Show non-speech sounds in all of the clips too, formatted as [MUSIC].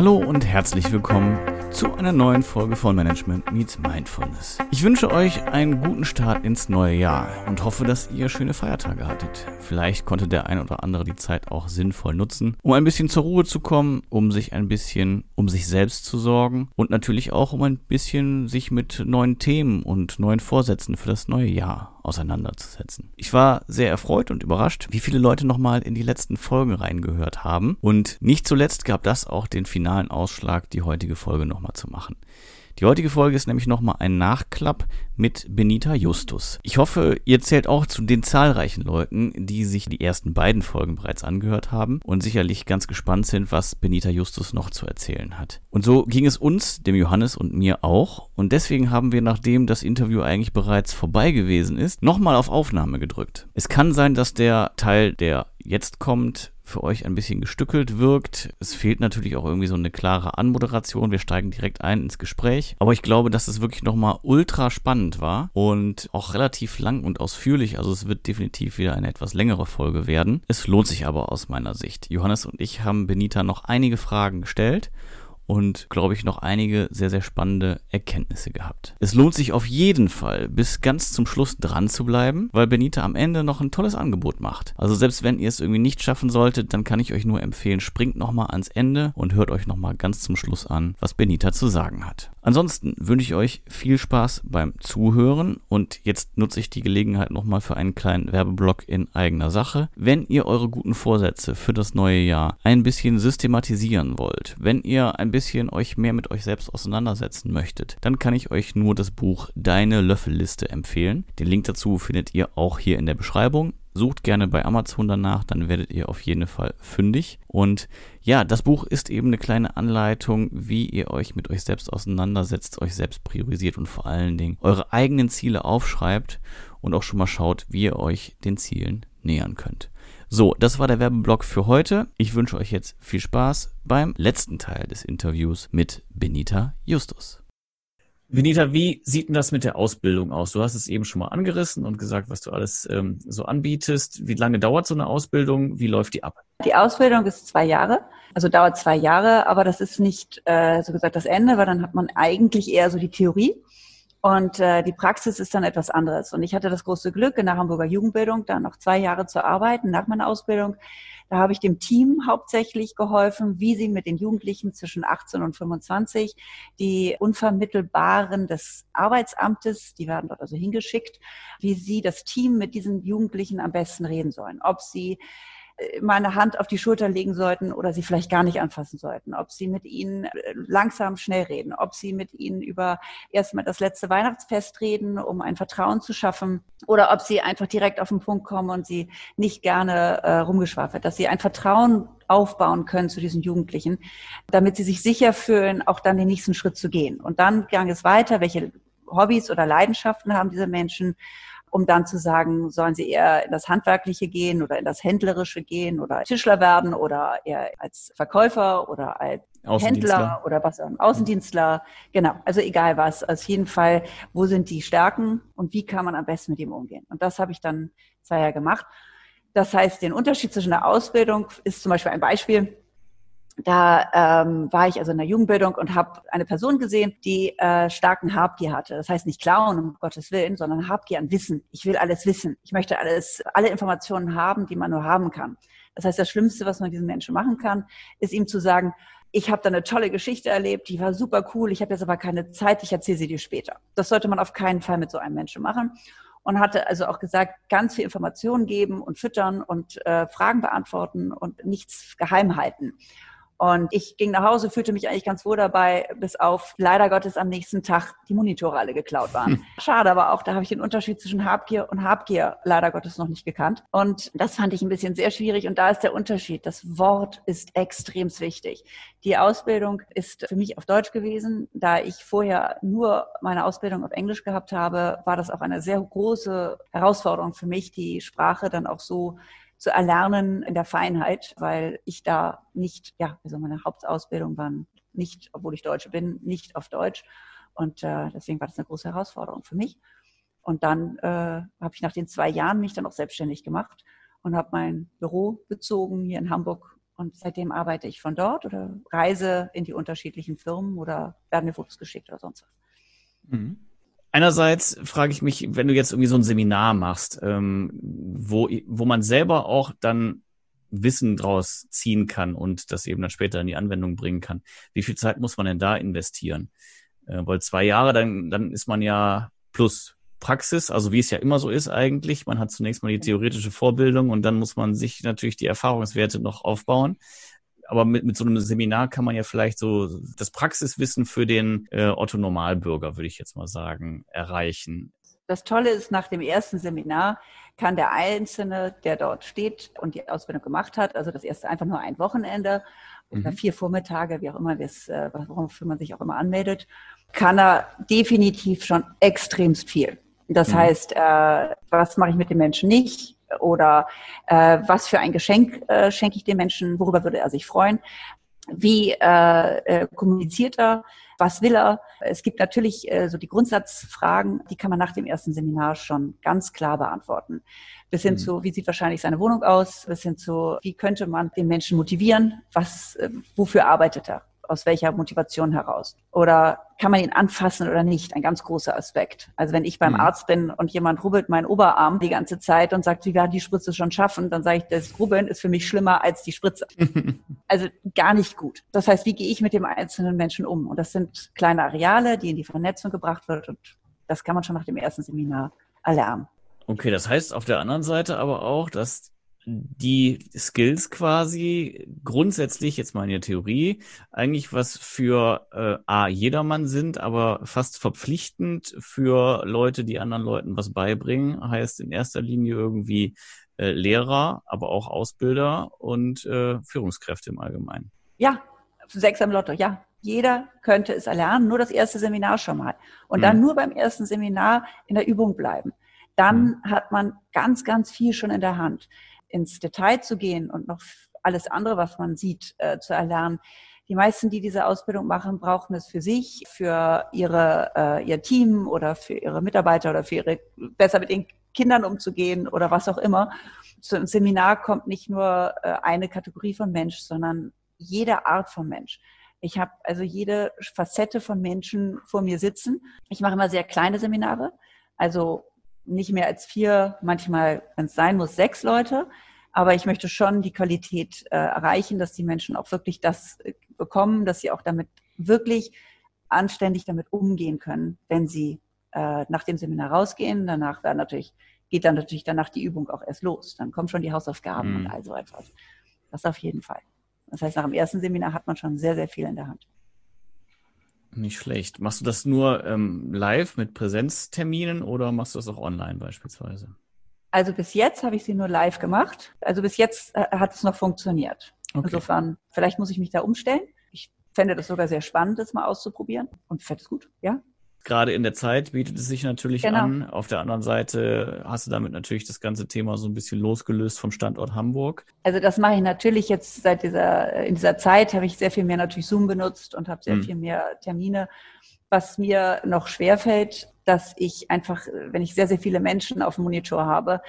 Hallo und herzlich willkommen zu einer neuen Folge von Management Meets Mindfulness. Ich wünsche euch einen guten Start ins neue Jahr und hoffe, dass ihr schöne Feiertage hattet. Vielleicht konnte der ein oder andere die Zeit auch sinnvoll nutzen, um ein bisschen zur Ruhe zu kommen, um sich ein bisschen um sich selbst zu sorgen und natürlich auch um ein bisschen sich mit neuen Themen und neuen Vorsätzen für das neue Jahr auseinanderzusetzen. Ich war sehr erfreut und überrascht, wie viele Leute nochmal in die letzten Folgen reingehört haben. Und nicht zuletzt gab das auch den finalen Ausschlag, die heutige Folge nochmal zu machen. Die heutige Folge ist nämlich nochmal ein Nachklapp mit Benita Justus. Ich hoffe, ihr zählt auch zu den zahlreichen Leuten, die sich die ersten beiden Folgen bereits angehört haben und sicherlich ganz gespannt sind, was Benita Justus noch zu erzählen hat. Und so ging es uns, dem Johannes und mir auch. Und deswegen haben wir, nachdem das Interview eigentlich bereits vorbei gewesen ist, nochmal auf Aufnahme gedrückt. Es kann sein, dass der Teil, der jetzt kommt, für euch ein bisschen gestückelt wirkt. Es fehlt natürlich auch irgendwie so eine klare Anmoderation. Wir steigen direkt ein ins Gespräch. Aber ich glaube, dass es wirklich nochmal ultra spannend war und auch relativ lang und ausführlich. Also es wird definitiv wieder eine etwas längere Folge werden. Es lohnt sich aber aus meiner Sicht. Johannes und ich haben Benita noch einige Fragen gestellt und, glaube ich, noch einige sehr, sehr spannende Erkenntnisse gehabt. Es lohnt sich auf jeden Fall, bis ganz zum Schluss dran zu bleiben, weil Benita am Ende noch ein tolles Angebot macht. Also selbst wenn ihr es irgendwie nicht schaffen solltet, dann kann ich euch nur empfehlen, springt nochmal ans Ende und hört euch nochmal ganz zum Schluss an, was Benita zu sagen hat. Ansonsten wünsche ich euch viel Spaß beim Zuhören und jetzt nutze ich die Gelegenheit nochmal für einen kleinen Werbeblock in eigener Sache. Wenn ihr eure guten Vorsätze für das neue Jahr ein bisschen systematisieren wollt, wenn ihr ein bisschen euch mehr mit euch selbst auseinandersetzen möchtet, dann kann ich euch nur das Buch Deine Löffelliste empfehlen. Den Link dazu findet ihr auch hier in der Beschreibung. Sucht gerne bei Amazon danach, dann werdet ihr auf jeden Fall fündig. Und ja, das Buch ist eben eine kleine Anleitung, wie ihr euch mit euch selbst auseinandersetzt, euch selbst priorisiert und vor allen Dingen eure eigenen Ziele aufschreibt und auch schon mal schaut, wie ihr euch den Zielen nähern könnt. So, das war der Werbeblock für heute. Ich wünsche euch jetzt viel Spaß beim letzten Teil des Interviews mit Benita Justus. Benita, wie sieht denn das mit der Ausbildung aus? Du hast es eben schon mal angerissen und gesagt, was du alles ähm, so anbietest. Wie lange dauert so eine Ausbildung? Wie läuft die ab? Die Ausbildung ist zwei Jahre, also dauert zwei Jahre, aber das ist nicht äh, so gesagt das Ende, weil dann hat man eigentlich eher so die Theorie. Und äh, die Praxis ist dann etwas anderes. Und ich hatte das große Glück, in der Hamburger Jugendbildung da noch zwei Jahre zu arbeiten nach meiner Ausbildung. Da habe ich dem Team hauptsächlich geholfen, wie sie mit den Jugendlichen zwischen 18 und 25 die unvermittelbaren des Arbeitsamtes, die werden dort also hingeschickt, wie sie das Team mit diesen Jugendlichen am besten reden sollen. Ob sie meine Hand auf die Schulter legen sollten oder sie vielleicht gar nicht anfassen sollten, ob sie mit ihnen äh, langsam schnell reden, ob sie mit ihnen über erstmal das letzte Weihnachtsfest reden, um ein Vertrauen zu schaffen, oder ob sie einfach direkt auf den Punkt kommen und sie nicht gerne äh, rumgeschwafelt, dass sie ein Vertrauen aufbauen können zu diesen Jugendlichen, damit sie sich sicher fühlen, auch dann den nächsten Schritt zu gehen. Und dann ging es weiter, welche Hobbys oder Leidenschaften haben diese Menschen um dann zu sagen, sollen sie eher in das Handwerkliche gehen oder in das Händlerische gehen oder Tischler werden oder eher als Verkäufer oder als Händler oder was auch, Außendienstler. Genau, also egal was. Auf jeden Fall, wo sind die Stärken und wie kann man am besten mit ihm umgehen? Und das habe ich dann zwei Jahre gemacht. Das heißt, den Unterschied zwischen der Ausbildung ist zum Beispiel ein Beispiel da ähm, war ich also in der Jugendbildung und habe eine Person gesehen, die äh, starken Habgier hatte. Das heißt nicht klauen, um Gottes Willen, sondern Habgier an Wissen. Ich will alles wissen. Ich möchte alles, alle Informationen haben, die man nur haben kann. Das heißt, das Schlimmste, was man diesen Menschen machen kann, ist ihm zu sagen, ich habe da eine tolle Geschichte erlebt, die war super cool, ich habe jetzt aber keine Zeit, ich erzähle sie dir später. Das sollte man auf keinen Fall mit so einem Menschen machen und hatte also auch gesagt, ganz viel Informationen geben und füttern und äh, Fragen beantworten und nichts geheim halten. Und ich ging nach Hause, fühlte mich eigentlich ganz wohl dabei, bis auf leider Gottes am nächsten Tag die Monitore alle geklaut waren. Hm. Schade, aber auch da habe ich den Unterschied zwischen Habgier und Habgier leider Gottes noch nicht gekannt. Und das fand ich ein bisschen sehr schwierig. Und da ist der Unterschied. Das Wort ist extrem wichtig. Die Ausbildung ist für mich auf Deutsch gewesen. Da ich vorher nur meine Ausbildung auf Englisch gehabt habe, war das auch eine sehr große Herausforderung für mich, die Sprache dann auch so zu erlernen in der Feinheit, weil ich da nicht, ja, also meine Hauptausbildung war nicht, obwohl ich Deutsche bin, nicht auf Deutsch. Und äh, deswegen war das eine große Herausforderung für mich. Und dann äh, habe ich nach den zwei Jahren mich dann auch selbstständig gemacht und habe mein Büro bezogen hier in Hamburg Und seitdem arbeite ich von dort oder reise in die unterschiedlichen Firmen oder werden mir Fotos geschickt oder sonst was. Mhm. Einerseits frage ich mich, wenn du jetzt irgendwie so ein Seminar machst, ähm, wo, wo man selber auch dann Wissen draus ziehen kann und das eben dann später in die Anwendung bringen kann, wie viel Zeit muss man denn da investieren? Äh, weil zwei Jahre, dann, dann ist man ja plus Praxis, also wie es ja immer so ist eigentlich. Man hat zunächst mal die theoretische Vorbildung und dann muss man sich natürlich die Erfahrungswerte noch aufbauen. Aber mit, mit so einem Seminar kann man ja vielleicht so das Praxiswissen für den äh, Otto Normalbürger, würde ich jetzt mal sagen, erreichen. Das Tolle ist, nach dem ersten Seminar kann der Einzelne, der dort steht und die Ausbildung gemacht hat, also das erste einfach nur ein Wochenende oder mhm. vier Vormittage, wie auch immer, äh, wofür man sich auch immer anmeldet, kann er definitiv schon extremst viel. Das mhm. heißt, äh, was mache ich mit dem Menschen nicht? Oder äh, was für ein Geschenk äh, schenke ich dem Menschen? Worüber würde er sich freuen? Wie äh, äh, kommuniziert er? Was will er? Es gibt natürlich äh, so die Grundsatzfragen, die kann man nach dem ersten Seminar schon ganz klar beantworten. Bis hin mhm. zu, wie sieht wahrscheinlich seine Wohnung aus? Bis hin zu, wie könnte man den Menschen motivieren? Was, äh, wofür arbeitet er? Aus welcher Motivation heraus? Oder kann man ihn anfassen oder nicht? Ein ganz großer Aspekt. Also wenn ich beim mhm. Arzt bin und jemand rubbelt meinen Oberarm die ganze Zeit und sagt, wie werden die Spritze schon schaffen, dann sage ich, das Rubbeln ist für mich schlimmer als die Spritze. [LAUGHS] also gar nicht gut. Das heißt, wie gehe ich mit dem einzelnen Menschen um? Und das sind kleine Areale, die in die Vernetzung gebracht wird und das kann man schon nach dem ersten Seminar erlernen. Okay, das heißt auf der anderen Seite aber auch, dass die Skills quasi grundsätzlich, jetzt mal in der Theorie, eigentlich was für äh, A, jedermann sind, aber fast verpflichtend für Leute, die anderen Leuten was beibringen. Heißt in erster Linie irgendwie äh, Lehrer, aber auch Ausbilder und äh, Führungskräfte im Allgemeinen. Ja, sechs am Lotto, ja. Jeder könnte es erlernen, nur das erste Seminar schon mal. Und dann hm. nur beim ersten Seminar in der Übung bleiben. Dann hm. hat man ganz, ganz viel schon in der Hand ins Detail zu gehen und noch alles andere, was man sieht, äh, zu erlernen. Die meisten, die diese Ausbildung machen, brauchen es für sich, für ihre, äh, ihr Team oder für ihre Mitarbeiter oder für ihre, besser mit den Kindern umzugehen oder was auch immer. Zu einem Seminar kommt nicht nur äh, eine Kategorie von Mensch, sondern jede Art von Mensch. Ich habe also jede Facette von Menschen vor mir sitzen. Ich mache immer sehr kleine Seminare, also nicht mehr als vier, manchmal, wenn es sein muss, sechs Leute. Aber ich möchte schon die Qualität äh, erreichen, dass die Menschen auch wirklich das äh, bekommen, dass sie auch damit wirklich anständig damit umgehen können, wenn sie äh, nach dem Seminar rausgehen. Danach werden natürlich, geht dann natürlich danach die Übung auch erst los. Dann kommen schon die Hausaufgaben mhm. und all so etwas. Das auf jeden Fall. Das heißt, nach dem ersten Seminar hat man schon sehr, sehr viel in der Hand. Nicht schlecht. Machst du das nur ähm, live mit Präsenzterminen oder machst du das auch online beispielsweise? Also bis jetzt habe ich sie nur live gemacht. Also bis jetzt äh, hat es noch funktioniert. Okay. Insofern, vielleicht muss ich mich da umstellen. Ich fände das sogar sehr spannend, das mal auszuprobieren. Und fände es gut, ja gerade in der Zeit bietet es sich natürlich genau. an. Auf der anderen Seite hast du damit natürlich das ganze Thema so ein bisschen losgelöst vom Standort Hamburg. Also das mache ich natürlich jetzt seit dieser, in dieser Zeit habe ich sehr viel mehr natürlich Zoom benutzt und habe sehr hm. viel mehr Termine. Was mir noch schwerfällt, dass ich einfach, wenn ich sehr, sehr viele Menschen auf dem Monitor habe,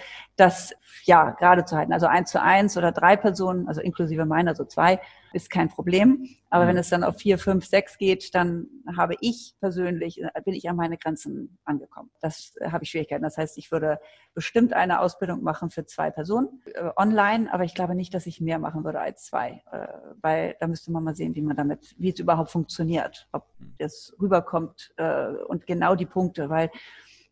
das ja gerade zu halten. Also eins zu eins oder drei Personen, also inklusive meiner, so zwei, ist kein Problem. Aber mhm. wenn es dann auf vier, fünf, sechs geht, dann habe ich persönlich, bin ich an meine Grenzen angekommen. Das äh, habe ich Schwierigkeiten. Das heißt, ich würde bestimmt eine Ausbildung machen für zwei Personen äh, online, aber ich glaube nicht, dass ich mehr machen würde als zwei, äh, weil da müsste man mal sehen, wie man damit, wie es überhaupt funktioniert, ob mhm. das rüberkommt äh, und genau die Punkte, weil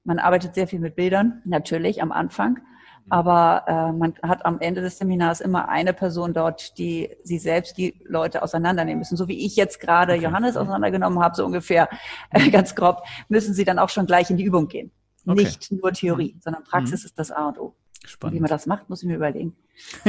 man arbeitet sehr viel mit Bildern, natürlich am Anfang. Mhm. Aber äh, man hat am Ende des Seminars immer eine Person dort, die sie selbst die Leute auseinandernehmen müssen. So wie ich jetzt gerade okay. Johannes auseinandergenommen habe, so ungefähr äh, ganz grob, müssen sie dann auch schon gleich in die Übung gehen. Okay. Nicht nur Theorie, mhm. sondern Praxis mhm. ist das A und O. Spannend. Und wie man das macht, muss ich mir überlegen.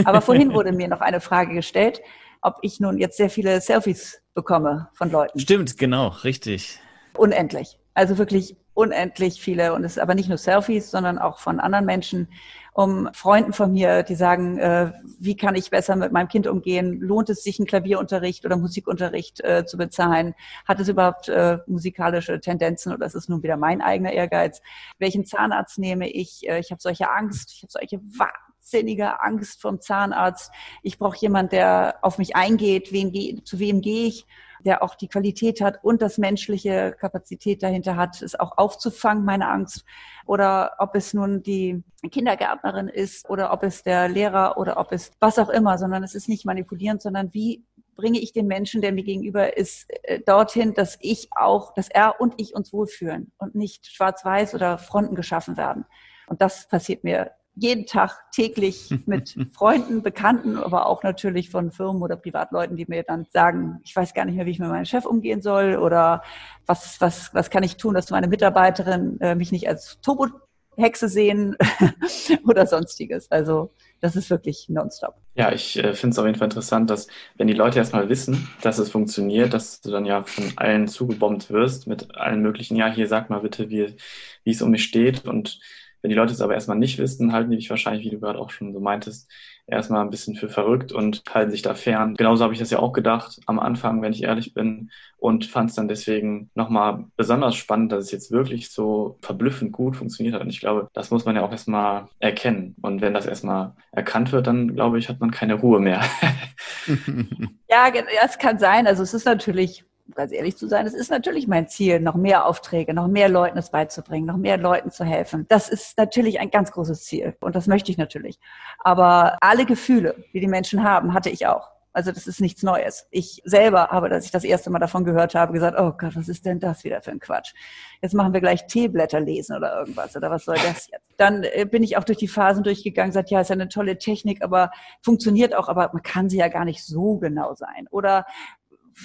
Aber vorhin wurde mir noch eine Frage gestellt, ob ich nun jetzt sehr viele Selfies bekomme von Leuten. Stimmt, genau, richtig. Unendlich. Also wirklich unendlich viele und es ist aber nicht nur Selfies, sondern auch von anderen Menschen, um Freunden von mir, die sagen, äh, wie kann ich besser mit meinem Kind umgehen? Lohnt es sich, einen Klavierunterricht oder Musikunterricht äh, zu bezahlen? Hat es überhaupt äh, musikalische Tendenzen oder ist es nun wieder mein eigener Ehrgeiz? Welchen Zahnarzt nehme ich? Äh, ich habe solche Angst, ich habe solche wahnsinniger Angst vom Zahnarzt. Ich brauche jemand, der auf mich eingeht, wen ge zu wem gehe ich, der auch die Qualität hat und das menschliche Kapazität dahinter hat, es auch aufzufangen, meine Angst. Oder ob es nun die Kindergärtnerin ist oder ob es der Lehrer oder ob es was auch immer, sondern es ist nicht manipulierend, sondern wie bringe ich den Menschen, der mir gegenüber ist, äh, dorthin, dass ich auch, dass er und ich uns wohlfühlen und nicht schwarz-weiß oder Fronten geschaffen werden. Und das passiert mir jeden Tag täglich mit [LAUGHS] Freunden, Bekannten, aber auch natürlich von Firmen oder Privatleuten, die mir dann sagen, ich weiß gar nicht mehr, wie ich mit meinem Chef umgehen soll oder was, was, was kann ich tun, dass meine Mitarbeiterin äh, mich nicht als Turbo-Hexe sehen [LAUGHS] oder sonstiges. Also das ist wirklich nonstop. Ja, ich äh, finde es auf jeden Fall interessant, dass wenn die Leute erstmal wissen, dass es funktioniert, dass du dann ja von allen zugebombt wirst mit allen möglichen, ja, hier sag mal bitte, wie, wie es um mich steht und wenn die Leute es aber erstmal nicht wissen, halten die dich wahrscheinlich, wie du gerade auch schon so meintest, erstmal ein bisschen für verrückt und halten sich da fern. Genauso habe ich das ja auch gedacht am Anfang, wenn ich ehrlich bin, und fand es dann deswegen nochmal besonders spannend, dass es jetzt wirklich so verblüffend gut funktioniert hat. Und ich glaube, das muss man ja auch erstmal erkennen. Und wenn das erstmal erkannt wird, dann glaube ich, hat man keine Ruhe mehr. [LAUGHS] [LAUGHS] ja, es kann sein. Also es ist natürlich ganz ehrlich zu sein, es ist natürlich mein Ziel, noch mehr Aufträge, noch mehr Leuten es beizubringen, noch mehr Leuten zu helfen. Das ist natürlich ein ganz großes Ziel und das möchte ich natürlich. Aber alle Gefühle, die die Menschen haben, hatte ich auch. Also das ist nichts Neues. Ich selber habe, als ich das erste Mal davon gehört habe, gesagt, oh Gott, was ist denn das wieder für ein Quatsch? Jetzt machen wir gleich Teeblätter lesen oder irgendwas oder was soll das jetzt? Dann äh, bin ich auch durch die Phasen durchgegangen, gesagt, ja, ist ja eine tolle Technik, aber funktioniert auch, aber man kann sie ja gar nicht so genau sein. Oder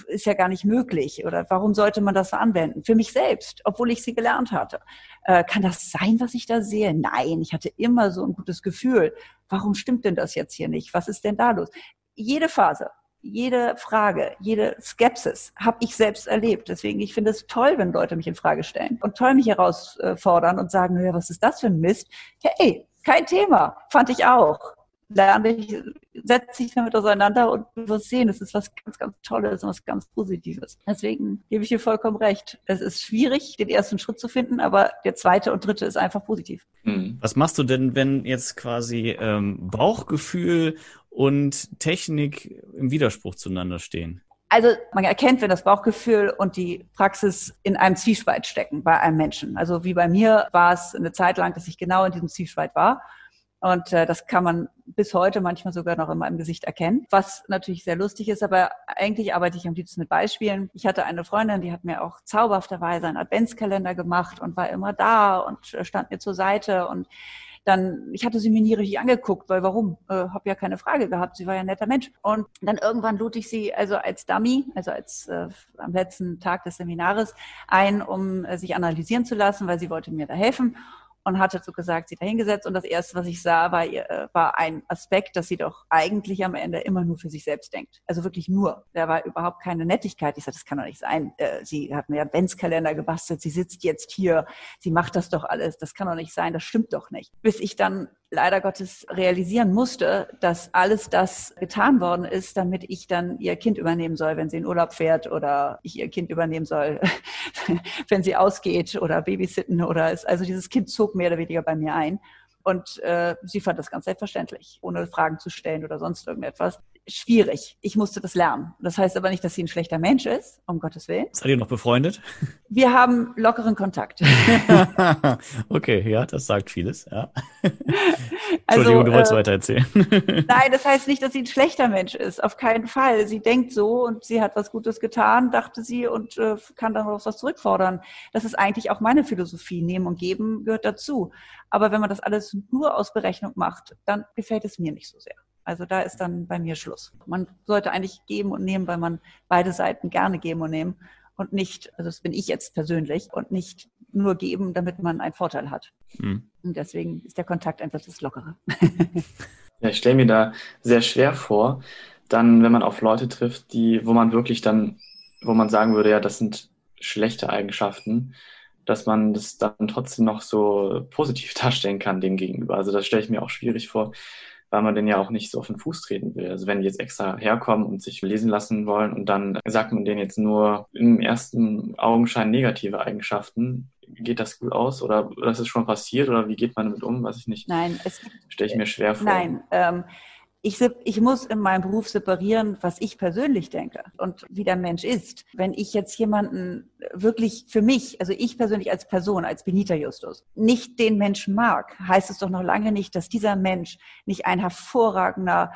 ist ja gar nicht möglich oder warum sollte man das anwenden? Für mich selbst, obwohl ich sie gelernt hatte. Äh, kann das sein, was ich da sehe? Nein, ich hatte immer so ein gutes Gefühl. Warum stimmt denn das jetzt hier nicht? Was ist denn da los? Jede Phase, jede Frage, jede Skepsis habe ich selbst erlebt. Deswegen, ich finde es toll, wenn Leute mich in Frage stellen und toll mich herausfordern und sagen, ja, was ist das für ein Mist? Hey, kein Thema, fand ich auch lerne ich, setze ich damit auseinander und du wirst sehen, es ist was ganz, ganz Tolles und was ganz Positives. Deswegen gebe ich dir vollkommen recht. Es ist schwierig, den ersten Schritt zu finden, aber der zweite und dritte ist einfach positiv. Hm. Was machst du denn, wenn jetzt quasi ähm, Bauchgefühl und Technik im Widerspruch zueinander stehen? Also man erkennt, wenn das Bauchgefühl und die Praxis in einem Zwiespalt stecken bei einem Menschen. Also wie bei mir war es eine Zeit lang, dass ich genau in diesem Zwiespalt war. Und äh, das kann man bis heute manchmal sogar noch in meinem Gesicht erkennen, was natürlich sehr lustig ist, aber eigentlich arbeite ich am liebsten mit Beispielen. Ich hatte eine Freundin, die hat mir auch zauberhafterweise einen Adventskalender gemacht und war immer da und äh, stand mir zur Seite und dann, ich hatte sie mir nie richtig angeguckt, weil warum? Äh, habe ja keine Frage gehabt. Sie war ja ein netter Mensch. Und dann irgendwann lud ich sie also als Dummy, also als äh, am letzten Tag des Seminares ein, um äh, sich analysieren zu lassen, weil sie wollte mir da helfen und hatte so gesagt, sie dahingesetzt und das erste, was ich sah, war, äh, war ein Aspekt, dass sie doch eigentlich am Ende immer nur für sich selbst denkt. Also wirklich nur. Da war überhaupt keine Nettigkeit. Ich sagte, das kann doch nicht sein. Äh, sie hat mir Adventskalender gebastelt, sie sitzt jetzt hier, sie macht das doch alles. Das kann doch nicht sein, das stimmt doch nicht. Bis ich dann leider Gottes realisieren musste, dass alles das getan worden ist, damit ich dann ihr Kind übernehmen soll, wenn sie in Urlaub fährt oder ich ihr Kind übernehmen soll, [LAUGHS] wenn sie ausgeht oder babysitten oder ist. Also dieses Kind zog mehr oder weniger bei mir ein. Und äh, sie fand das ganz selbstverständlich, ohne Fragen zu stellen oder sonst irgendetwas schwierig. Ich musste das lernen. Das heißt aber nicht, dass sie ein schlechter Mensch ist, um Gottes Willen. Seid ihr noch befreundet? Wir haben lockeren Kontakt. [LAUGHS] okay, ja, das sagt vieles, ja. [LAUGHS] Entschuldigung, also, du wolltest äh, weiter erzählen. [LAUGHS] nein, das heißt nicht, dass sie ein schlechter Mensch ist. Auf keinen Fall. Sie denkt so und sie hat was Gutes getan, dachte sie, und äh, kann dann noch was zurückfordern. Das ist eigentlich auch meine Philosophie. Nehmen und geben gehört dazu. Aber wenn man das alles nur aus Berechnung macht, dann gefällt es mir nicht so sehr. Also da ist dann bei mir Schluss. Man sollte eigentlich geben und nehmen, weil man beide Seiten gerne geben und nehmen und nicht, also das bin ich jetzt persönlich, und nicht nur geben, damit man einen Vorteil hat. Mhm. Und deswegen ist der Kontakt einfach das Lockere. [LAUGHS] ja, ich stelle mir da sehr schwer vor, dann, wenn man auf Leute trifft, die, wo man wirklich dann, wo man sagen würde, ja, das sind schlechte Eigenschaften, dass man das dann trotzdem noch so positiv [LAUGHS] darstellen kann dem gegenüber. Also das stelle ich mir auch schwierig vor, weil man den ja auch nicht so auf den Fuß treten will. Also wenn die jetzt extra herkommen und sich lesen lassen wollen und dann sagt man denen jetzt nur im ersten Augenschein negative Eigenschaften, geht das gut aus oder das ist schon passiert oder wie geht man damit um? Weiß ich nicht. Nein, es stelle ich mir schwer vor. Nein, ähm, ich, ich muss in meinem Beruf separieren, was ich persönlich denke und wie der Mensch ist. Wenn ich jetzt jemanden wirklich für mich, also ich persönlich als Person, als Benita Justus, nicht den Menschen mag, heißt es doch noch lange nicht, dass dieser Mensch nicht ein hervorragender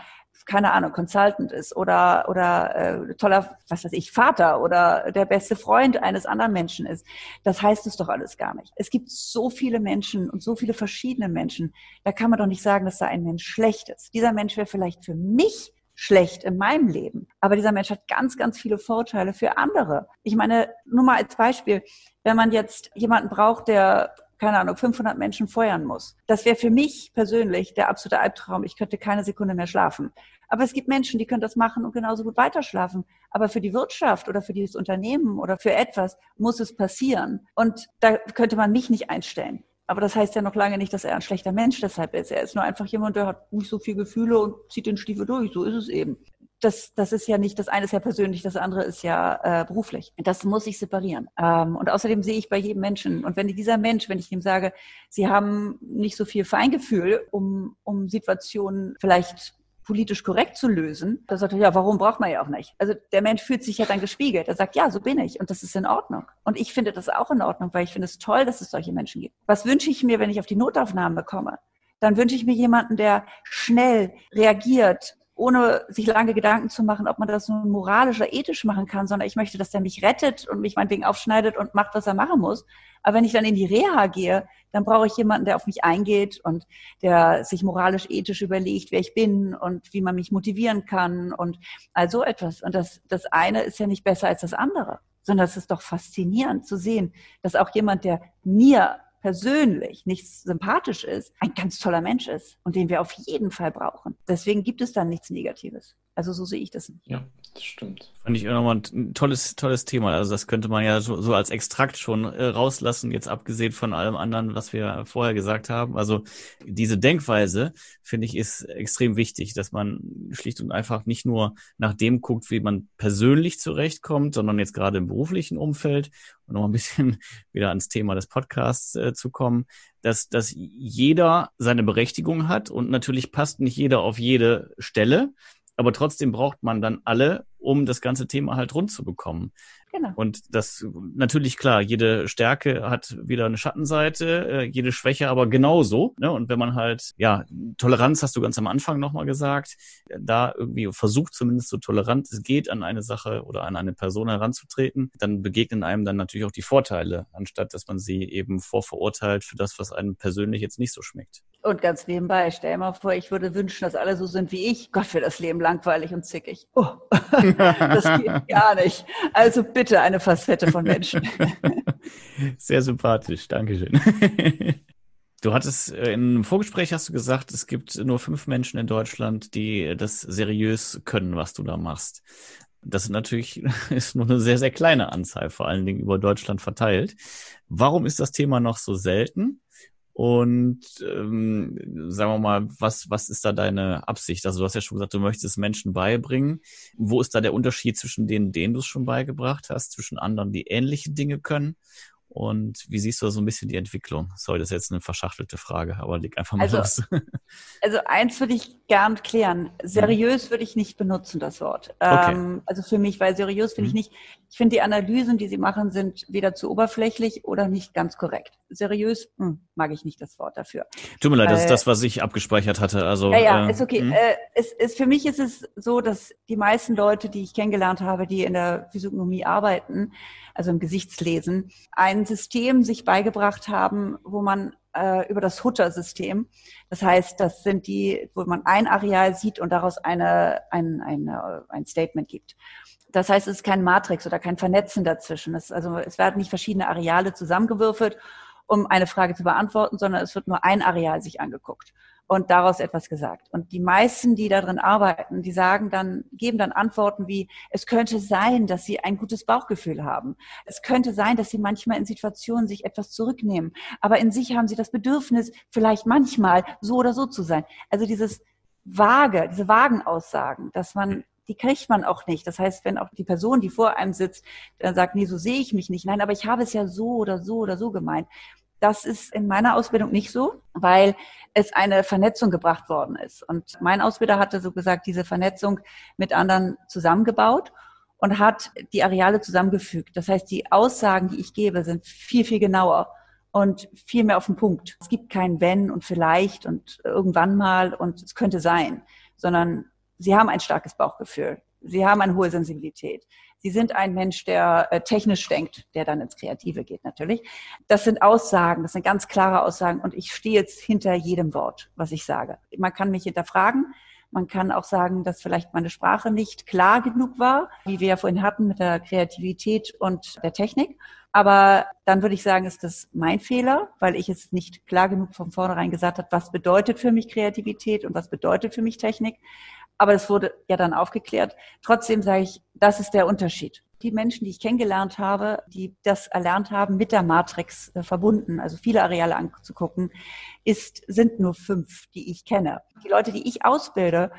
keine Ahnung, Consultant ist oder, oder äh, toller, was weiß ich, Vater oder der beste Freund eines anderen Menschen ist. Das heißt es doch alles gar nicht. Es gibt so viele Menschen und so viele verschiedene Menschen. Da kann man doch nicht sagen, dass da ein Mensch schlecht ist. Dieser Mensch wäre vielleicht für mich schlecht in meinem Leben. Aber dieser Mensch hat ganz, ganz viele Vorteile für andere. Ich meine, nur mal als Beispiel, wenn man jetzt jemanden braucht, der keine Ahnung, 500 Menschen feuern muss. Das wäre für mich persönlich der absolute Albtraum. Ich könnte keine Sekunde mehr schlafen. Aber es gibt Menschen, die können das machen und genauso gut weiterschlafen. Aber für die Wirtschaft oder für dieses Unternehmen oder für etwas muss es passieren. Und da könnte man mich nicht einstellen. Aber das heißt ja noch lange nicht, dass er ein schlechter Mensch deshalb ist. Er ist nur einfach jemand, der hat nicht so viel Gefühle und zieht den Stiefel durch. So ist es eben das, das ist ja nicht, das eine ist ja persönlich, das andere ist ja äh, beruflich. Das muss ich separieren. Ähm, und außerdem sehe ich bei jedem Menschen, und wenn dieser Mensch, wenn ich ihm sage, sie haben nicht so viel Feingefühl, um, um Situationen vielleicht politisch korrekt zu lösen, da sagt er, ja, warum braucht man ja auch nicht? Also der Mensch fühlt sich ja dann gespiegelt. Er sagt, ja, so bin ich und das ist in Ordnung. Und ich finde das auch in Ordnung, weil ich finde es toll, dass es solche Menschen gibt. Was wünsche ich mir, wenn ich auf die Notaufnahme komme? Dann wünsche ich mir jemanden, der schnell reagiert, ohne sich lange Gedanken zu machen, ob man das nun moralisch oder ethisch machen kann, sondern ich möchte, dass der mich rettet und mich meinetwegen aufschneidet und macht, was er machen muss. Aber wenn ich dann in die Reha gehe, dann brauche ich jemanden, der auf mich eingeht und der sich moralisch, ethisch überlegt, wer ich bin und wie man mich motivieren kann und all so etwas. Und das, das eine ist ja nicht besser als das andere, sondern es ist doch faszinierend zu sehen, dass auch jemand, der mir persönlich nicht sympathisch ist, ein ganz toller Mensch ist und den wir auf jeden Fall brauchen. Deswegen gibt es dann nichts Negatives. Also so sehe ich das. Ja, das stimmt. Fand ich auch nochmal ein tolles, tolles Thema. Also das könnte man ja so, so als Extrakt schon äh, rauslassen, jetzt abgesehen von allem anderen, was wir vorher gesagt haben. Also diese Denkweise, finde ich, ist extrem wichtig, dass man schlicht und einfach nicht nur nach dem guckt, wie man persönlich zurechtkommt, sondern jetzt gerade im beruflichen Umfeld und noch ein bisschen [LAUGHS] wieder ans Thema des Podcasts äh, zu kommen, dass, dass jeder seine Berechtigung hat und natürlich passt nicht jeder auf jede Stelle, aber trotzdem braucht man dann alle, um das ganze Thema halt rund zu bekommen. Genau. Und das natürlich klar, jede Stärke hat wieder eine Schattenseite, äh, jede Schwäche aber genauso. Ne? Und wenn man halt, ja, Toleranz hast du ganz am Anfang nochmal gesagt, da irgendwie versucht zumindest so tolerant es geht, an eine Sache oder an eine Person heranzutreten, dann begegnen einem dann natürlich auch die Vorteile, anstatt dass man sie eben vorverurteilt für das, was einem persönlich jetzt nicht so schmeckt. Und ganz nebenbei, stell dir mal vor, ich würde wünschen, dass alle so sind wie ich. Gott, für das Leben langweilig und zickig. Oh, [LAUGHS] das geht gar nicht. Also bitte eine Facette von Menschen. [LAUGHS] Sehr sympathisch, Dankeschön. Du hattest äh, in einem Vorgespräch hast du gesagt, es gibt nur fünf Menschen in Deutschland, die das seriös können, was du da machst. Das ist natürlich [LAUGHS] ist nur eine sehr, sehr kleine Anzahl, vor allen Dingen über Deutschland verteilt. Warum ist das Thema noch so selten? Und ähm, sagen wir mal, was, was ist da deine Absicht? Also du hast ja schon gesagt, du möchtest Menschen beibringen. Wo ist da der Unterschied zwischen denen, denen du es schon beigebracht hast, zwischen anderen, die ähnliche Dinge können und wie siehst du so ein bisschen die Entwicklung? Sorry, das ist jetzt eine verschachtelte Frage, aber leg einfach mal also, los. [LAUGHS] Also eins würde ich gern klären. Seriös würde ich nicht benutzen, das Wort. Okay. Ähm, also für mich, weil seriös finde mhm. ich nicht, ich finde die Analysen, die sie machen, sind weder zu oberflächlich oder nicht ganz korrekt. Seriös hm, mag ich nicht das Wort dafür. Tut mir leid, das ist das, was ich abgespeichert hatte. Also, ja, ja, äh, ist okay. Hm? Äh, es, es, für mich ist es so, dass die meisten Leute, die ich kennengelernt habe, die in der Physiognomie arbeiten, also im Gesichtslesen, ein System sich beigebracht haben, wo man äh, über das Hutter-System, das heißt, das sind die, wo man ein Areal sieht und daraus eine, ein, eine, ein Statement gibt. Das heißt, es ist kein Matrix oder kein Vernetzen dazwischen. Es, also es werden nicht verschiedene Areale zusammengewürfelt, um eine Frage zu beantworten, sondern es wird nur ein Areal sich angeguckt und daraus etwas gesagt. Und die meisten, die darin arbeiten, die sagen dann, geben dann Antworten wie, es könnte sein, dass sie ein gutes Bauchgefühl haben. Es könnte sein, dass sie manchmal in Situationen sich etwas zurücknehmen. Aber in sich haben sie das Bedürfnis, vielleicht manchmal so oder so zu sein. Also dieses vage, diese vagen Aussagen, dass man die kriegt man auch nicht. Das heißt, wenn auch die Person, die vor einem sitzt, dann sagt, nee, so sehe ich mich nicht. Nein, aber ich habe es ja so oder so oder so gemeint. Das ist in meiner Ausbildung nicht so, weil es eine Vernetzung gebracht worden ist. Und mein Ausbilder hatte so gesagt, diese Vernetzung mit anderen zusammengebaut und hat die Areale zusammengefügt. Das heißt, die Aussagen, die ich gebe, sind viel, viel genauer und viel mehr auf den Punkt. Es gibt kein Wenn und vielleicht und irgendwann mal und es könnte sein, sondern sie haben ein starkes Bauchgefühl. Sie haben eine hohe Sensibilität. Sie sind ein Mensch, der äh, technisch denkt, der dann ins Kreative geht natürlich. Das sind Aussagen, das sind ganz klare Aussagen und ich stehe jetzt hinter jedem Wort, was ich sage. Man kann mich hinterfragen. Man kann auch sagen, dass vielleicht meine Sprache nicht klar genug war, wie wir ja vorhin hatten mit der Kreativität und der Technik. Aber dann würde ich sagen, ist das mein Fehler, weil ich es nicht klar genug von vornherein gesagt habe, was bedeutet für mich Kreativität und was bedeutet für mich Technik aber das wurde ja dann aufgeklärt. Trotzdem sage ich, das ist der Unterschied. Die Menschen, die ich kennengelernt habe, die das erlernt haben, mit der Matrix äh, verbunden, also viele Areale anzugucken, ist, sind nur fünf, die ich kenne. Die Leute, die ich ausbilde,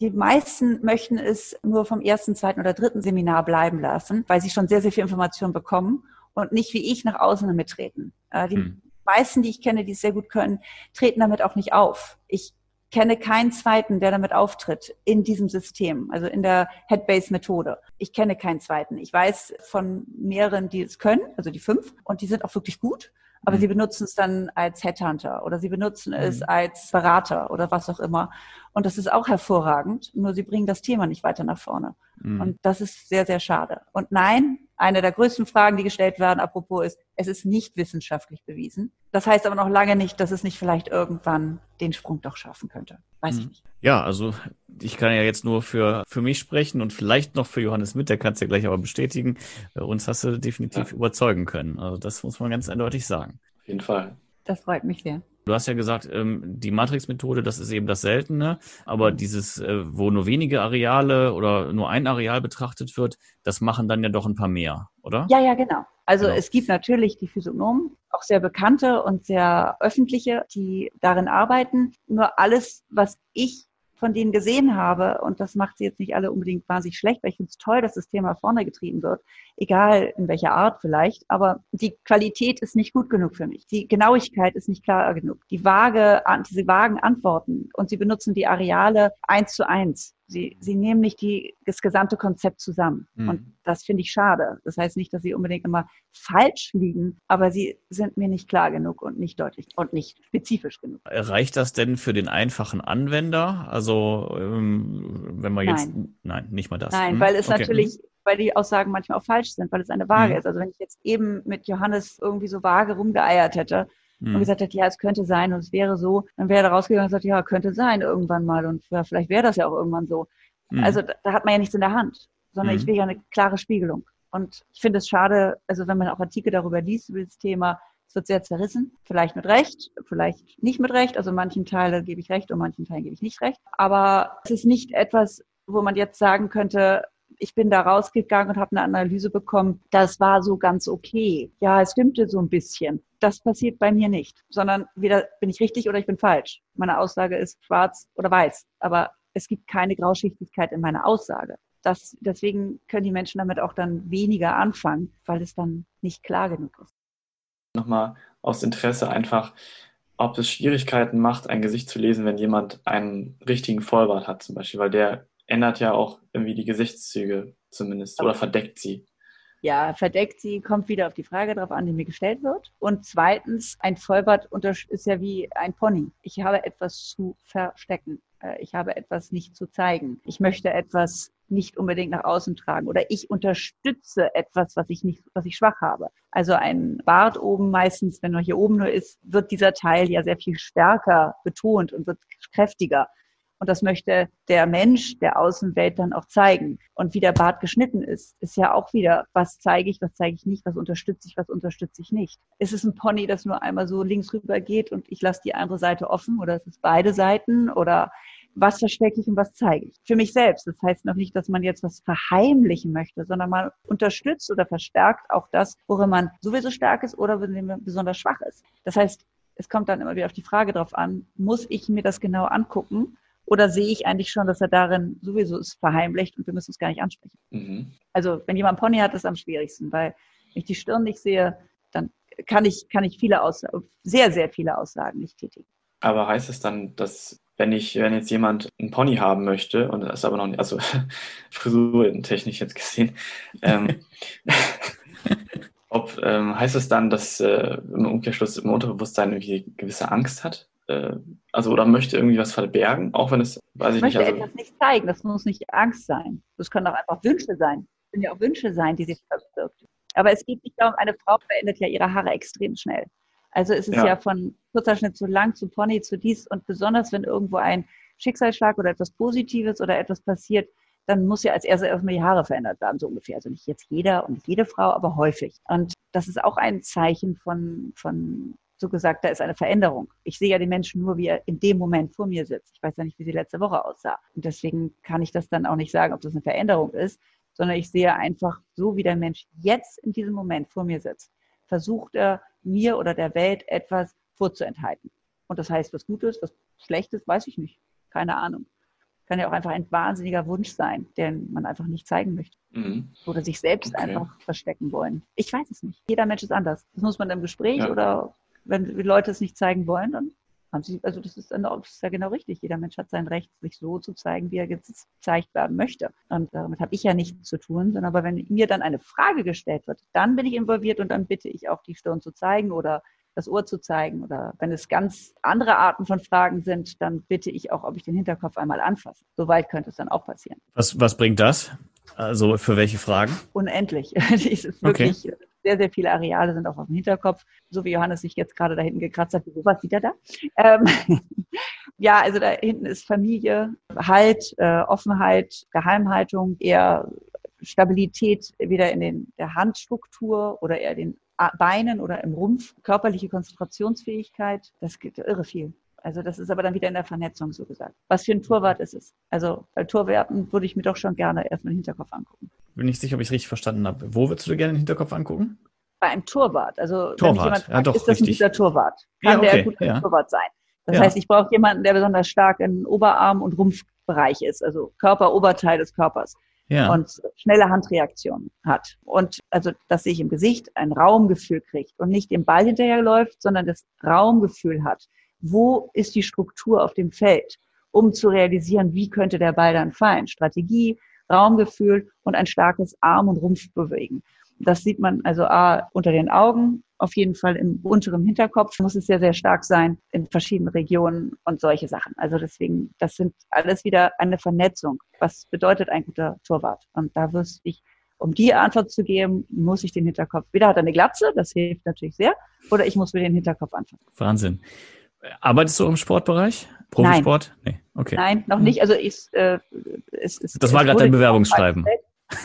die meisten möchten es nur vom ersten, zweiten oder dritten Seminar bleiben lassen, weil sie schon sehr, sehr viel Information bekommen und nicht wie ich nach außen damit treten. Äh, die hm. meisten, die ich kenne, die es sehr gut können, treten damit auch nicht auf. Ich kenne keinen zweiten, der damit auftritt in diesem System, also in der Headbase-Methode. Ich kenne keinen zweiten. Ich weiß von mehreren, die es können, also die fünf, und die sind auch wirklich gut. Aber mhm. sie benutzen es dann als Headhunter oder sie benutzen mhm. es als Berater oder was auch immer. Und das ist auch hervorragend, nur sie bringen das Thema nicht weiter nach vorne. Mhm. Und das ist sehr, sehr schade. Und nein, eine der größten Fragen, die gestellt werden, apropos ist, es ist nicht wissenschaftlich bewiesen. Das heißt aber noch lange nicht, dass es nicht vielleicht irgendwann den Sprung doch schaffen könnte. Weiß mhm. ich nicht. Ja, also ich kann ja jetzt nur für, für mich sprechen und vielleicht noch für Johannes mit, der kann es ja gleich aber bestätigen. Bei uns hast du definitiv ja. überzeugen können. Also das muss man ganz eindeutig sagen. Auf jeden Fall. Das freut mich sehr. Du hast ja gesagt, ähm, die Matrix-Methode, das ist eben das Seltene, aber dieses, äh, wo nur wenige Areale oder nur ein Areal betrachtet wird, das machen dann ja doch ein paar mehr, oder? Ja, ja, genau. Also genau. es gibt natürlich die Physiognomen, auch sehr bekannte und sehr öffentliche, die darin arbeiten. Nur alles, was ich von denen gesehen habe, und das macht sie jetzt nicht alle unbedingt wahnsinnig schlecht, weil ich finde es toll, dass das Thema vorne getrieben wird, egal in welcher Art vielleicht, aber die Qualität ist nicht gut genug für mich. Die Genauigkeit ist nicht klar genug. Die vage, diese vagen Antworten und sie benutzen die Areale eins zu eins. Sie, sie nehmen nicht die, das gesamte Konzept zusammen. Mhm. Und das finde ich schade. Das heißt nicht, dass sie unbedingt immer falsch liegen, aber sie sind mir nicht klar genug und nicht deutlich und nicht spezifisch genug. Reicht das denn für den einfachen Anwender? Also, ähm, wenn man jetzt, nein, nein nicht mal das. Nein, hm? weil es okay. natürlich, weil die Aussagen manchmal auch falsch sind, weil es eine Waage mhm. ist. Also wenn ich jetzt eben mit Johannes irgendwie so vage rumgeeiert hätte, mhm. und gesagt hat, ja, es könnte sein und es wäre so, dann wäre er rausgegangen und gesagt, ja, könnte sein irgendwann mal und ja, vielleicht wäre das ja auch irgendwann so. Mhm. Also da, da, hat man ja nichts in der Hand, sondern ich mhm. will ja eine klare Spiegelung. Und ich finde es schade, also wenn man auch Artikel darüber liest, über das Thema, es wird sehr zerrissen, vielleicht mit Recht, vielleicht nicht mit Recht. Also manchen Teilen gebe ich Recht und manchen Teilen gebe ich nicht Recht. Aber es ist nicht etwas, wo man jetzt sagen könnte, ich bin da rausgegangen und habe eine Analyse bekommen, das war so ganz okay. Ja, es stimmte so ein bisschen. Das passiert bei mir nicht, sondern weder bin ich richtig oder ich bin falsch. Meine Aussage ist schwarz oder weiß, aber es gibt keine Grauschichtigkeit in meiner Aussage. Das, deswegen können die Menschen damit auch dann weniger anfangen, weil es dann nicht klar genug ist. Nochmal aus Interesse einfach, ob es Schwierigkeiten macht, ein Gesicht zu lesen, wenn jemand einen richtigen Vollbart hat zum Beispiel, weil der ändert ja auch irgendwie die Gesichtszüge zumindest oder verdeckt sie. Ja, verdeckt sie, kommt wieder auf die Frage drauf an, die mir gestellt wird. Und zweitens, ein Vollbart ist ja wie ein Pony. Ich habe etwas zu verstecken. Äh, ich habe etwas nicht zu zeigen. Ich möchte etwas nicht unbedingt nach außen tragen oder ich unterstütze etwas, was ich nicht, was ich schwach habe. Also ein Bart oben meistens, wenn er hier oben nur ist, wird dieser Teil ja sehr viel stärker betont und wird kräftiger. Und das möchte der Mensch der Außenwelt dann auch zeigen. Und wie der Bart geschnitten ist, ist ja auch wieder, was zeige ich, was zeige ich nicht, was unterstütze ich, was unterstütze ich nicht. Ist es ein Pony, das nur einmal so links rüber geht und ich lasse die andere Seite offen oder ist es beide Seiten oder was verstecke ich und was zeige ich. Für mich selbst. Das heißt noch nicht, dass man jetzt was verheimlichen möchte, sondern man unterstützt oder verstärkt auch das, worin man sowieso stark ist oder worin man besonders schwach ist. Das heißt, es kommt dann immer wieder auf die Frage drauf an, muss ich mir das genau angucken Oder sehe ich eigentlich schon, dass er darin sowieso ist verheimlicht und wir müssen es gar nicht ansprechen? Mhm. Also wenn jemand Pony hat, ist es am schwierigsten, weil wenn ich die Stirn nicht sehe, dann kann ich, kann ich viele Aussagen, sehr, sehr viele Aussagen nicht tätigen. Aber heißt es dann, dass wenn ich, wenn jetzt jemand einen Pony haben möchte und das ist aber noch nicht, also [LAUGHS] frisurentechnisch jetzt gesehen, ähm, [LAUGHS] ob ähm, heißt es dann, dass äh, im Umkehrschluss im Unterbewusstsein irgendwie gewisse Angst hat? Äh, also oder möchte irgendwie was verbergen, auch wenn es, weiß ich, ich möchte nicht. Also, etwas nicht zeigen, das muss nicht Angst sein. Das können auch einfach Wünsche sein. Das können ja auch Wünsche sein, die sie verbirgt. Aber es geht nicht darum, eine Frau verändert ja ihre Haare extrem schnell. Also es ist ja, ja von kurzer Schnitt zu lang, zu Pony, zu dies und besonders wenn irgendwo ein Schicksalsschlag oder etwas Positives oder etwas passiert, dann muss ja als erstes erstmal die Haare verändert werden, so ungefähr. Also nicht jetzt jeder und jede Frau, aber häufig. Und das ist auch ein Zeichen von, von so gesagt, da ist eine Veränderung. Ich sehe ja den Menschen nur, wie er in dem Moment vor mir sitzt. Ich weiß ja nicht, wie sie letzte Woche aussah. Und deswegen kann ich das dann auch nicht sagen, ob das eine Veränderung ist, sondern ich sehe einfach so, wie der Mensch jetzt in diesem Moment vor mir sitzt. Versucht er mir oder der Welt etwas vorzuenthalten. Und das heißt, was Gutes, was Schlechtes, weiß ich nicht. Keine Ahnung. Kann ja auch einfach ein wahnsinniger Wunsch sein, den man einfach nicht zeigen möchte. Mhm. Oder sich selbst okay. einfach verstecken wollen. Ich weiß es nicht. Jeder Mensch ist anders. Das muss man im Gespräch ja. oder wenn die Leute es nicht zeigen wollen, dann haben sie, also das ist, das ist ja genau richtig. Jeder Mensch hat sein Recht, sich so zu zeigen, wie er gezeigt werden möchte. Und damit habe ich ja nichts zu tun, sondern aber wenn mir dann eine Frage gestellt wird, dann bin ich involviert und dann bitte ich auch die Stirn zu zeigen oder das Ohr zu zeigen. Oder wenn es ganz andere Arten von Fragen sind, dann bitte ich auch, ob ich den Hinterkopf einmal anfasse. Soweit könnte es dann auch passieren. Was, was bringt das? Also für welche Fragen? Unendlich. [LAUGHS] es ist wirklich okay sehr, sehr viele Areale sind auch auf dem Hinterkopf, so wie Johannes sich jetzt gerade da hinten gekratzt hat. Wo was sieht er da? Ähm, [LAUGHS] ja, also da hinten ist Familie, Halt, äh, Offenheit, Geheimhaltung, eher Stabilität wieder in den, der Handstruktur oder eher den Beinen oder im Rumpf, körperliche Konzentrationsfähigkeit, das geht irre viel. Also das ist aber dann wieder in der Vernetzung so gesagt. Was für ein Torwart ist es? Also bei Torwerten würde ich mir doch schon gerne erstmal den Hinterkopf angucken. Bin nicht sicher, ob ich es richtig verstanden habe. Wo würdest du dir gerne den Hinterkopf angucken? Bei einem Torwart. Also Torwart. wenn mich jemand fragt, ja, doch, ist das richtig. ein guter Torwart? Kann ja, okay. der gut ja. Torwart sein? Das ja. heißt, ich brauche jemanden, der besonders stark im Oberarm- und Rumpfbereich ist, also Körper, Oberteil des Körpers. Ja. Und schnelle Handreaktionen hat. Und also, dass sich im Gesicht ein Raumgefühl kriegt und nicht dem Ball hinterherläuft, sondern das Raumgefühl hat wo ist die Struktur auf dem Feld, um zu realisieren, wie könnte der Ball dann fallen. Strategie, Raumgefühl und ein starkes Arm- und Rumpfbewegen. Das sieht man also A, unter den Augen, auf jeden Fall im unteren Hinterkopf muss es sehr, sehr stark sein in verschiedenen Regionen und solche Sachen. Also deswegen, das sind alles wieder eine Vernetzung. Was bedeutet ein guter Torwart? Und da wüsste ich, um die Antwort zu geben, muss ich den Hinterkopf, weder hat er eine Glatze, das hilft natürlich sehr, oder ich muss mir den Hinterkopf anfangen. Wahnsinn. Arbeitest du im Sportbereich? Profisport? Nein. Nee. Okay. Nein, noch nicht. Also ich, äh, es, es, das war gerade dein Bewerbungsschreiben.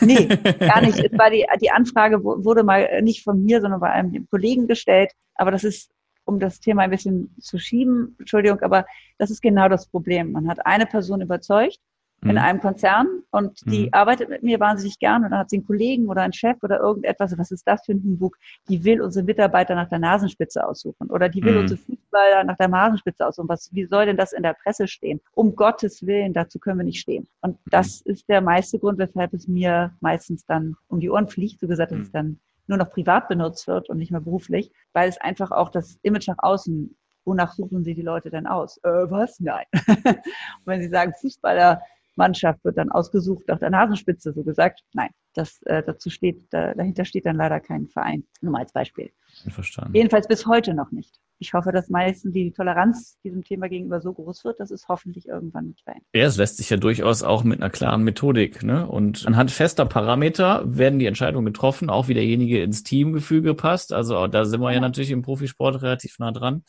Nee, [LAUGHS] gar nicht. Es war die, die Anfrage wurde mal nicht von mir, sondern bei einem Kollegen gestellt. Aber das ist, um das Thema ein bisschen zu schieben, Entschuldigung, aber das ist genau das Problem. Man hat eine Person überzeugt in mhm. einem Konzern und die mhm. arbeitet mit mir wahnsinnig gern und dann hat sie einen Kollegen oder einen Chef oder irgendetwas, was ist das für ein Humbug, die will unsere Mitarbeiter nach der Nasenspitze aussuchen oder die will mhm. unsere Fußballer nach der Nasenspitze aussuchen. Was, wie soll denn das in der Presse stehen? Um Gottes Willen, dazu können wir nicht stehen. Und das ist der meiste Grund, weshalb es mir meistens dann um die Ohren fliegt, so gesagt, dass es mhm. dann nur noch privat benutzt wird und nicht mehr beruflich, weil es einfach auch das Image nach außen wonach suchen Sie die Leute denn aus? Äh, was? Nein. und [LAUGHS] wenn Sie sagen, Fußballer Mannschaft wird dann ausgesucht nach der Nasenspitze, so gesagt. Nein, das äh, dazu steht, da, dahinter steht dann leider kein Verein. Nur mal als Beispiel. Verstanden. Jedenfalls bis heute noch nicht. Ich hoffe, dass meistens die Toleranz diesem Thema gegenüber so groß wird, dass es hoffentlich irgendwann nicht verändert. Ja, es lässt sich ja durchaus auch mit einer klaren Methodik, ne? Und anhand fester Parameter werden die Entscheidungen getroffen, auch wie derjenige ins Teamgefüge passt. Also da sind wir ja, ja natürlich im Profisport relativ nah dran.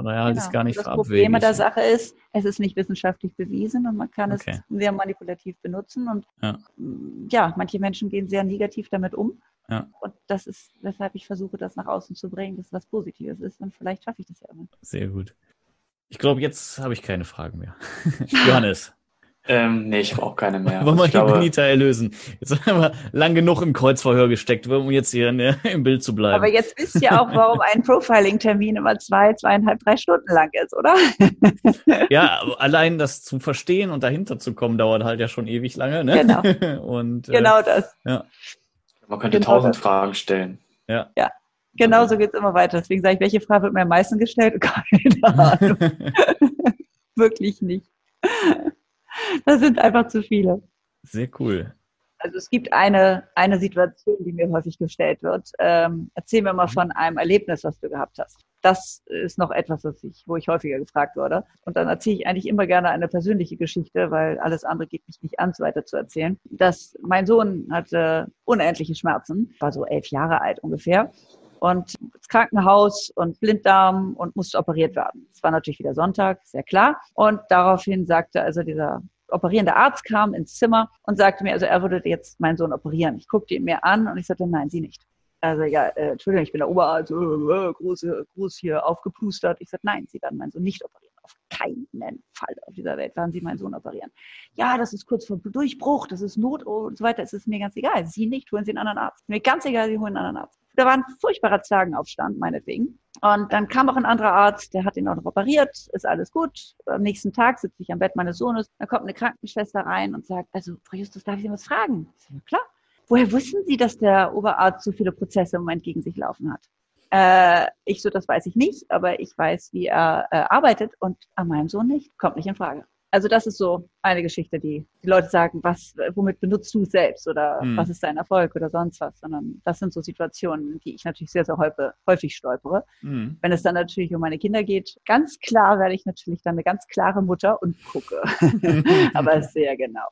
Von daher genau. es gar nicht für Das Problem der Sache ist, es ist nicht wissenschaftlich bewiesen und man kann okay. es sehr manipulativ benutzen. Und ja. ja. manche Menschen gehen sehr negativ damit um. Ja. Und das ist, weshalb ich versuche, das nach außen zu bringen, dass es was Positives ist. Und vielleicht schaffe ich das ja immer. Sehr gut. Ich glaube, jetzt habe ich keine Fragen mehr. [LAUGHS] Johannes, Ähm, nee, ich brauche keine mehr. [LAUGHS] Wollen wir die Benita erlösen? Jetzt haben wir lang genug im Kreuzverhör gesteckt, um jetzt hier ne, im Bild zu bleiben. Aber jetzt wisst ihr auch, warum ein Profiling-Termin immer zwei, zweieinhalb, drei Stunden lang ist, oder? [LAUGHS] ja, allein das zu verstehen und dahinter zu kommen, dauert halt ja schon ewig lange. Ne? Genau. und, äh, genau das. Ja. Man könnte genau tausend Fragen stellen. Ja. Ja. Genau so geht es immer weiter. Deswegen sage ich, welche Frage wird mir am meisten gestellt? [LAUGHS] Keine Ahnung. [LAUGHS] Wirklich nicht. Das sind einfach zu viele. Sehr cool. Also es gibt eine, eine Situation, die mir häufig gestellt wird. Ähm, erzähl mir mal mhm. von einem Erlebnis, was du gehabt hast. Das ist noch etwas, was ich, wo ich häufiger gefragt wurde. Und dann erzähle ich eigentlich immer gerne eine persönliche Geschichte, weil alles andere geht mich nicht an, so weiter zu erzählen. Dass mein Sohn hatte unendliche Schmerzen, war so elf Jahre alt ungefähr und ins Krankenhaus und Blinddarm und musste operiert werden. Es war natürlich wieder Sonntag, sehr klar. Und daraufhin sagte also dieser operierende Arzt kam ins Zimmer und sagte mir, also er würde jetzt meinen Sohn operieren. Ich guckte ihn mir an und ich sagte, nein, Sie nicht. Also ja, äh, Entschuldigung, ich bin der Oberarzt, äh, äh, große, groß hier aufgeplustert. Ich sagte, nein, Sie werden meinen Sohn nicht operieren. Auf keinen Fall auf dieser Welt werden Sie meinen Sohn operieren. Ja, das ist kurz vor Durchbruch, das ist Not und so weiter. Es ist mir ganz egal. Sie nicht, holen Sie einen anderen Arzt. Mir ganz egal, Sie holen einen anderen Arzt. Da war ein furchtbarer Zagenaufstand, meinetwegen. Und dann kam auch ein anderer Arzt, der hat ihn auch noch operiert, ist alles gut. Am nächsten Tag sitze ich am Bett meines Sohnes, dann kommt eine Krankenschwester rein und sagt, also Frau Justus, darf ich Sie was fragen? Ich sage, klar. Woher wussten Sie, dass der Oberarzt so viele Prozesse im Moment gegen sich laufen hat? Äh, ich so, das weiß ich nicht, aber ich weiß, wie er äh, arbeitet und an meinem Sohn nicht. Kommt nicht in Frage. Also das ist so eine Geschichte, die die Leute sagen, was, womit benutzt du es selbst oder hm. was ist dein Erfolg oder sonst was, sondern das sind so Situationen, die ich natürlich sehr, sehr häufig, häufig stolpere. Hm. Wenn es dann natürlich um meine Kinder geht, ganz klar werde ich natürlich dann eine ganz klare Mutter und gucke. [LAUGHS] [LAUGHS] Aber sehr genau.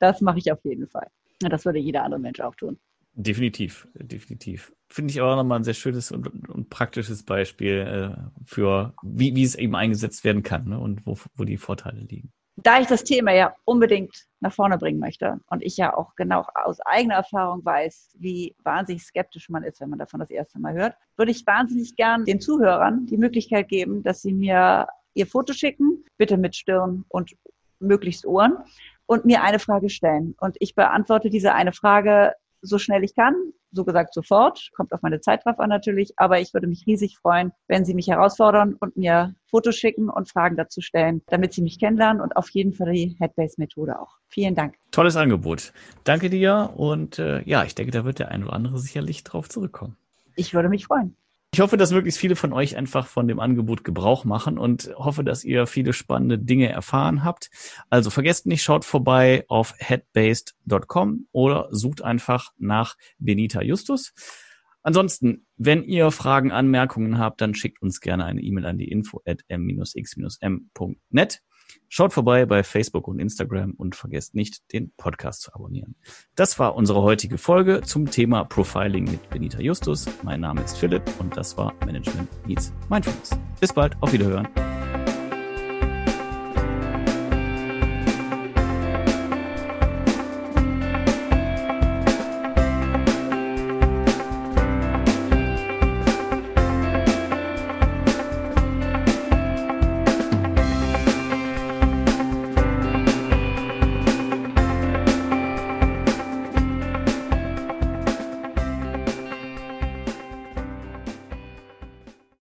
Das mache ich auf jeden Fall. Das würde jeder andere Mensch auch tun. Definitiv, definitiv. Finde ich aber nochmal ein sehr schönes und, und praktisches Beispiel äh, für, wie, wie es eben eingesetzt werden kann ne, und wo, wo die Vorteile liegen. Da ich das Thema ja unbedingt nach vorne bringen möchte und ich ja auch genau aus eigener Erfahrung weiß, wie wahnsinnig skeptisch man ist, wenn man davon das erste Mal hört, würde ich wahnsinnig gern den Zuhörern die Möglichkeit geben, dass sie mir ihr Foto schicken, bitte mit Stirn und möglichst Ohren und mir eine Frage stellen. Und ich beantworte diese eine Frage so schnell ich kann. So gesagt sofort. Kommt auf meine Zeit drauf an natürlich. Aber ich würde mich riesig freuen, wenn Sie mich herausfordern und mir Fotos schicken und Fragen dazu stellen, damit Sie mich kennenlernen und auf jeden Fall die Headbase-Methode auch. Vielen Dank. Tolles Angebot. Danke dir. Und äh, ja, ich denke, da wird der ein oder andere sicherlich drauf zurückkommen. Ich würde mich freuen. Ich hoffe, dass möglichst viele von euch einfach von dem Angebot Gebrauch machen und hoffe, dass ihr viele spannende Dinge erfahren habt. Also vergesst nicht, schaut vorbei auf headbased.com oder sucht einfach nach Benita Justus. Ansonsten, wenn ihr Fragen, Anmerkungen habt, dann schickt uns gerne eine E-Mail an die info at m-x-m.net. Schaut vorbei bei Facebook und Instagram und vergesst nicht, den Podcast zu abonnieren. Das war unsere heutige Folge zum Thema Profiling mit Benita Justus. Mein Name ist Philipp und das war Management Meets Mindfulness. Bis bald, auf Wiederhören.